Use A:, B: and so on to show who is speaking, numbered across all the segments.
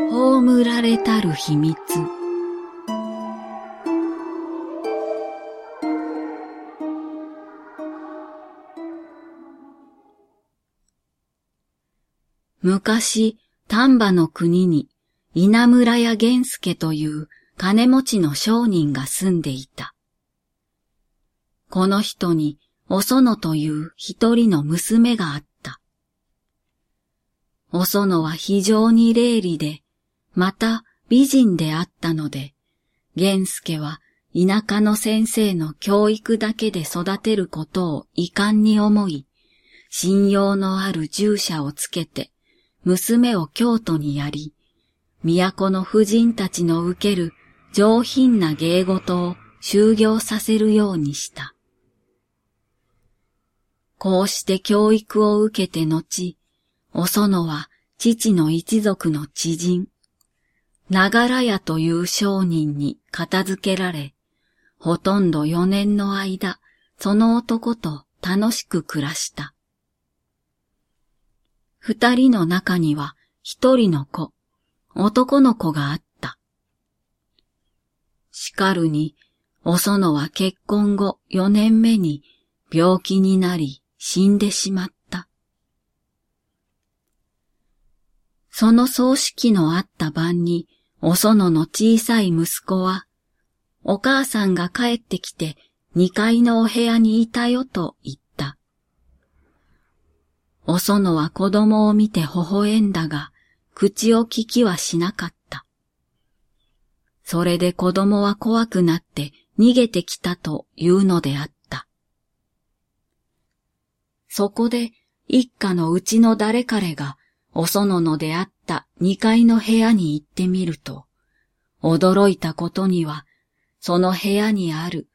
A: 葬られたる秘密昔、丹波の国に稲村屋源助という金持ちの商人が住んでいた。この人にお園という一人の娘があった。お園は非常に霊利で、また美人であったので、源助は田舎の先生の教育だけで育てることを遺憾に思い、信用のある従者をつけて、娘を京都にやり、都の婦人たちの受ける上品な芸事を修行させるようにした。こうして教育を受けて後、お園は父の一族の知人、ながら屋という商人に片付けられ、ほとんど四年の間、その男と楽しく暮らした。二人の中には一人の子、男の子があった。しかるに、お園は結婚後四年目に病気になり死んでしまった。その葬式のあった晩に、お園の小さい息子は、お母さんが帰ってきて二階のお部屋にいたよと言った。お園は子供を見て微笑んだが、口を聞きはしなかった。それで子供は怖くなって逃げてきたというのであった。そこで一家のうちの誰彼がお園の出会った二階の部屋に行ってみると、驚いたことには、その部屋にある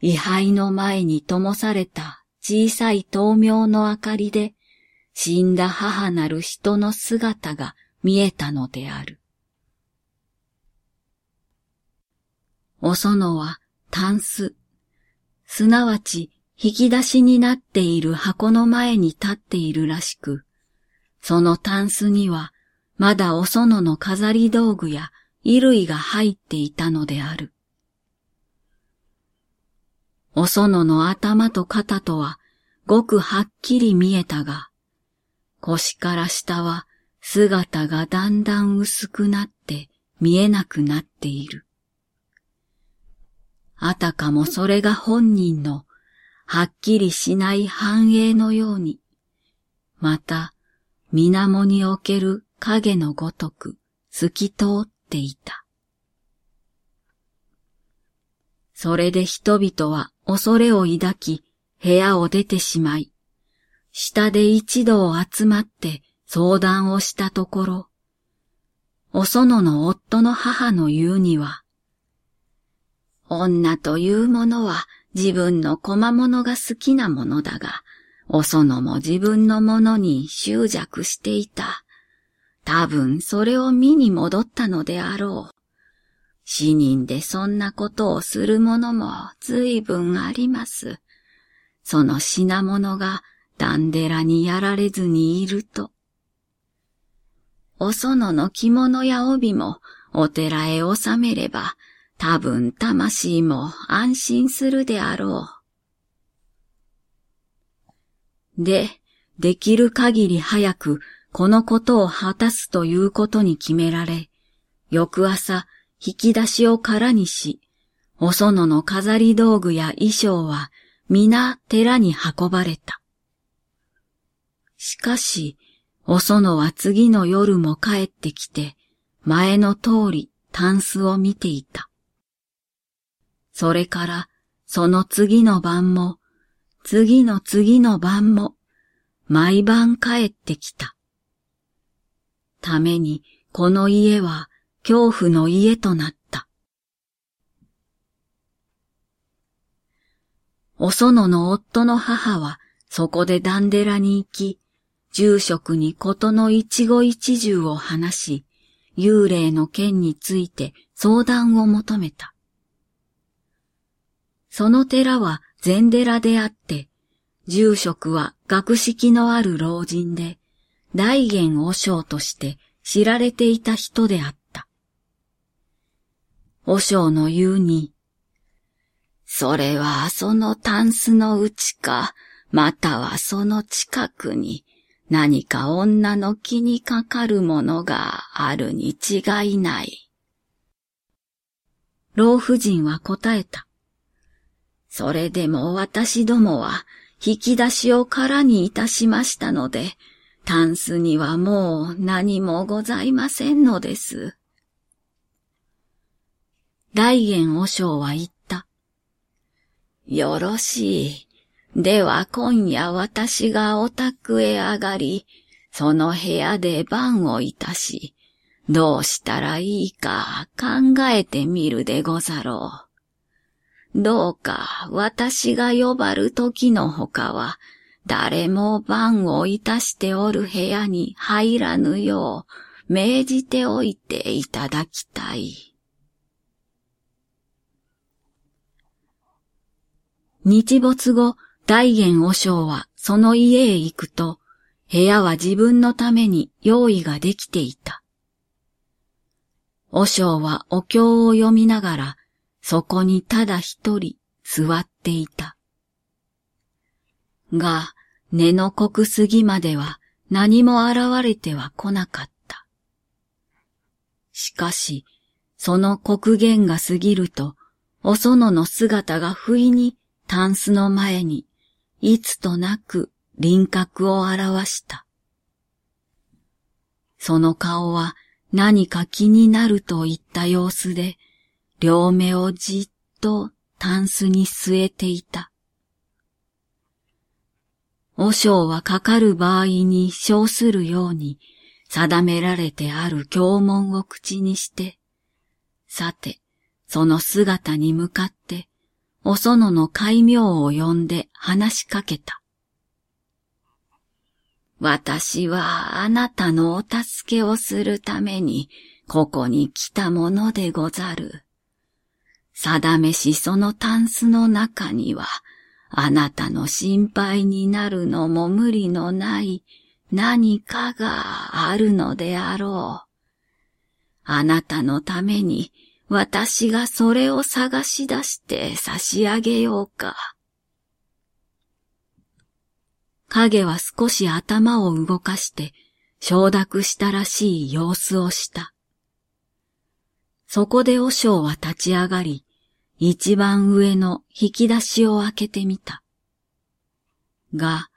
A: 位牌の前に灯された小さい灯明の明かりで死んだ母なる人の姿が見えたのである。お園はタンス、すなわち引き出しになっている箱の前に立っているらしく、そのタンスにはまだお園の飾り道具や衣類が入っていたのである。お園の頭と肩とはごくはっきり見えたが、腰から下は姿がだんだん薄くなって見えなくなっている。あたかもそれが本人のはっきりしない繁栄のように、また水面における影のごとく透き通っていた。それで人々は恐れを抱き部屋を出てしまい、下で一同集まって相談をしたところ、お園の夫の母の言うには、女というものは自分の小間物が好きなものだが、お園も自分のものに執着していた。多分それを見に戻ったのであろう。死人でそんなことをする者も随分あります。その品物がダンデラにやられずにいると。お園の着物や帯もお寺へ収めれば、多分魂も安心するであろう。で、できる限り早くこのことを果たすということに決められ、翌朝引き出しを空にし、お園の飾り道具や衣装は皆寺に運ばれた。しかし、お園は次の夜も帰ってきて、前の通りタンスを見ていた。それから、その次の晩も、次の次の晩も、毎晩帰ってきた。ために、この家は恐怖の家となった。お園の夫の母は、そこでダンデラに行き、住職にことの一期一重を話し、幽霊の件について相談を求めた。その寺は禅寺であって、住職は学識のある老人で、大元和尚として知られていた人であった。和尚の言うに、それはそのタンスのうちか、またはその近くに何か女の気にかかるものがあるに違いない。老婦人は答えた。それでも私どもは引き出しを空にいたしましたので、タンスにはもう何もございませんのです。大元和尚は言った。よろしい。では今夜私がお宅へ上がり、その部屋で番をいたし、どうしたらいいか考えてみるでござろう。どうか私が呼ばる時のほかは、誰も番をいたしておる部屋に入らぬよう命じておいていただきたい。日没後、大元和尚はその家へ行くと、部屋は自分のために用意ができていた。和尚はお経を読みながら、そこにただ一人座っていた。が、根の濃くすぎまでは何も現れては来なかった。しかし、その刻限が過ぎると、お園の姿が不意にタンスの前に、いつとなく輪郭を表した。その顔は何か気になるといった様子で、両目をじっとタンスに据えていた。和尚はかかる場合に称するように定められてある経文を口にして、さて、その姿に向かってお園の戒名を呼んで話しかけた。私はあなたのお助けをするためにここに来たものでござる。定めしそのタンスの中には、あなたの心配になるのも無理のない何かがあるのであろう。あなたのために私がそれを探し出して差し上げようか。影は少し頭を動かして承諾したらしい様子をした。そこで和尚は立ち上がり、一番上の引き出しを開けてみた。が、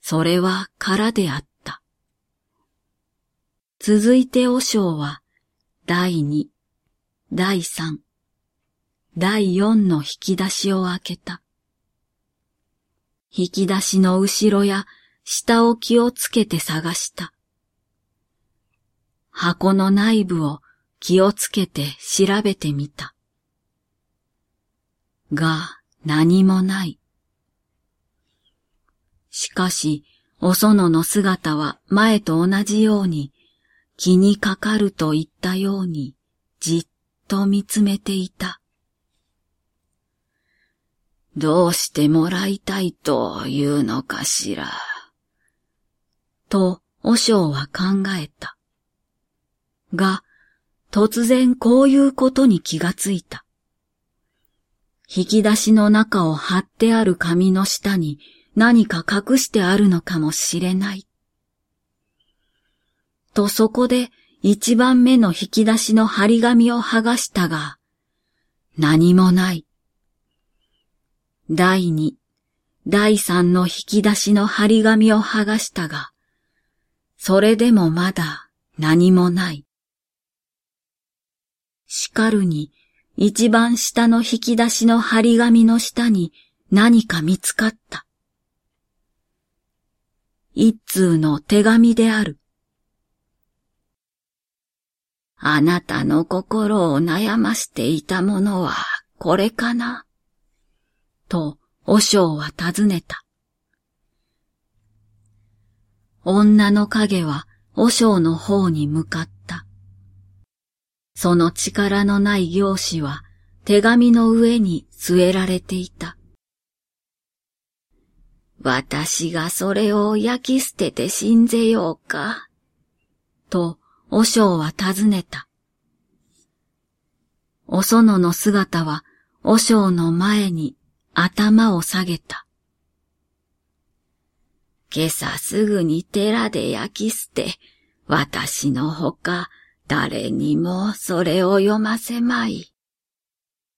A: それは空であった。続いて和尚は、第二、第三、第四の引き出しを開けた。引き出しの後ろや下を気をつけて探した。箱の内部を気をつけて調べてみた。が何もない。しかし、お園の姿は前と同じように気にかかると言ったようにじっと見つめていた。どうしてもらいたいというのかしら？と、和尚は考えた。が、突然こういうことに気がついた。引き出しの中を貼ってある紙の下に何か隠してあるのかもしれない。とそこで一番目の引き出しの張り紙を剥がしたが、何もない。第二、第三の引き出しの張り紙を剥がしたが、それでもまだ何もない。しかるに、一番下の引き出しの張り紙の下に何か見つかった。一通の手紙である。あなたの心を悩ましていたものはこれかな？と、和尚は尋ねた。女の影は和尚の方に向かった。その力のない行子は手紙の上に据えられていた。私がそれを焼き捨てて死んぜようか。と、和尚は尋ねた。お園の姿は、和尚の前に頭を下げた。今朝すぐに寺で焼き捨て、私のほか誰にもそれを読ませまい。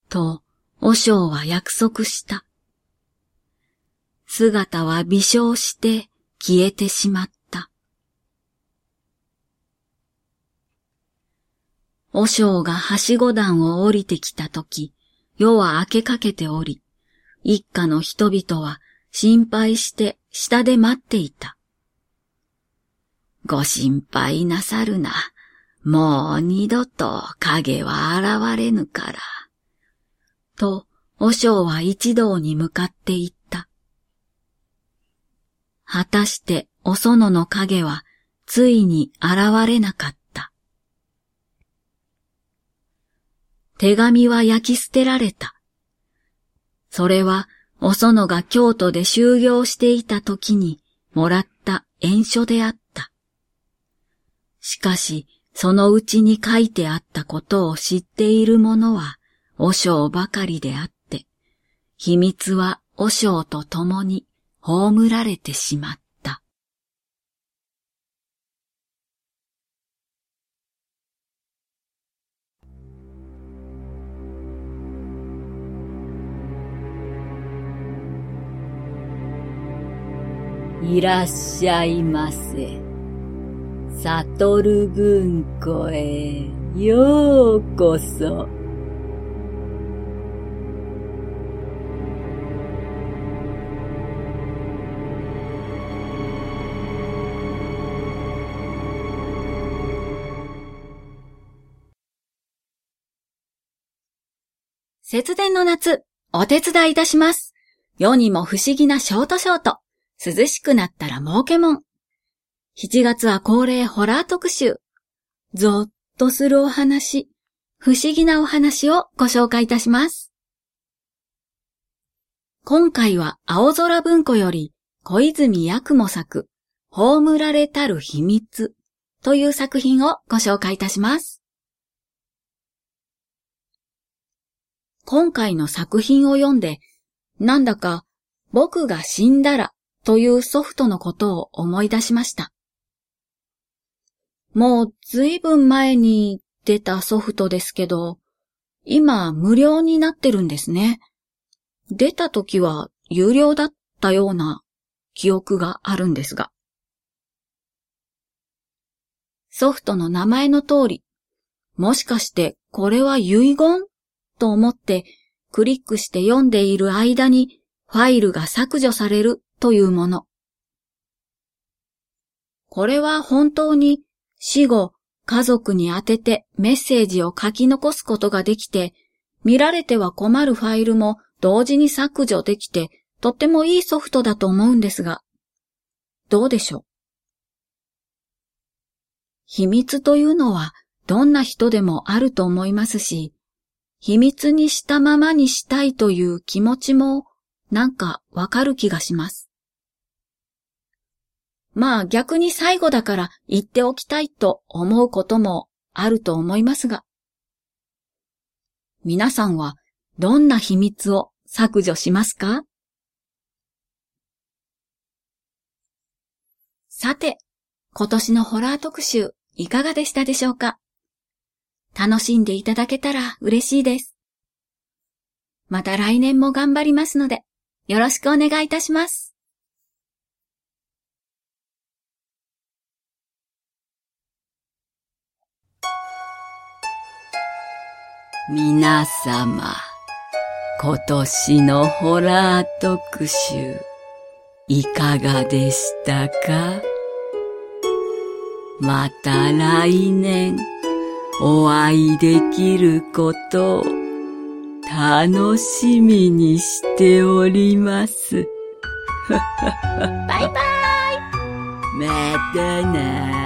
A: と、和尚は約束した。姿は微笑して消えてしまった。和尚がはしご段を降りてきたとき、夜は明けかけており、一家の人々は心配して下で待っていた。ご心配なさるな。もう二度と影は現れぬから。と、和尚は一同に向かって言った。果たしてお園の影はついに現れなかった。手紙は焼き捨てられた。それはお園が京都で修行していた時にもらった縁書であった。しかし、そのうちに書いてあったことを知っている者は、和尚ばかりであって、秘密は和尚と共に葬られてしまった。いらっしゃいませ。悟る文庫へようこそ。節電の夏、お手伝いいたします。世にも不思議なショートショート。涼しくなったら儲けもん。7月は恒例ホラー特集。ゾッとするお話、不思議なお話をご紹介いたします。今回は青空文庫より小泉八雲作、葬られたる秘密という作品をご紹介いたします。今回の作品を読んで、なんだか僕が死んだらというソフトのことを思い出しました。もうずいぶん前に出たソフトですけど、今無料になってるんですね。出た時は有料だったような記憶があるんですが。ソフトの名前の通り、もしかしてこれは遺言と思ってクリックして読んでいる間にファイルが削除されるというもの。これは本当に死後家族に宛ててメッセージを書き残すことができて、見られては困るファイルも同時に削除できて、とってもいいソフトだと思うんですが、どうでしょう？秘密というのはどんな人でもあると思いますし、秘密にしたままにしたいという気持ちもなんかわかる気がします。まあ逆に最後だから言っておきたいと思うこともあると思いますが。皆さんはどんな秘密を削除しますか？さて、今年のホラー特集いかがでしたでしょうか？楽しんでいただけたら嬉しいです。また来年も頑張りますので、よろしくお願いいたします。皆様、今年のホラー特集、いかがでしたか？また来年、お会いできることを楽しみにしております。バイバイ。またな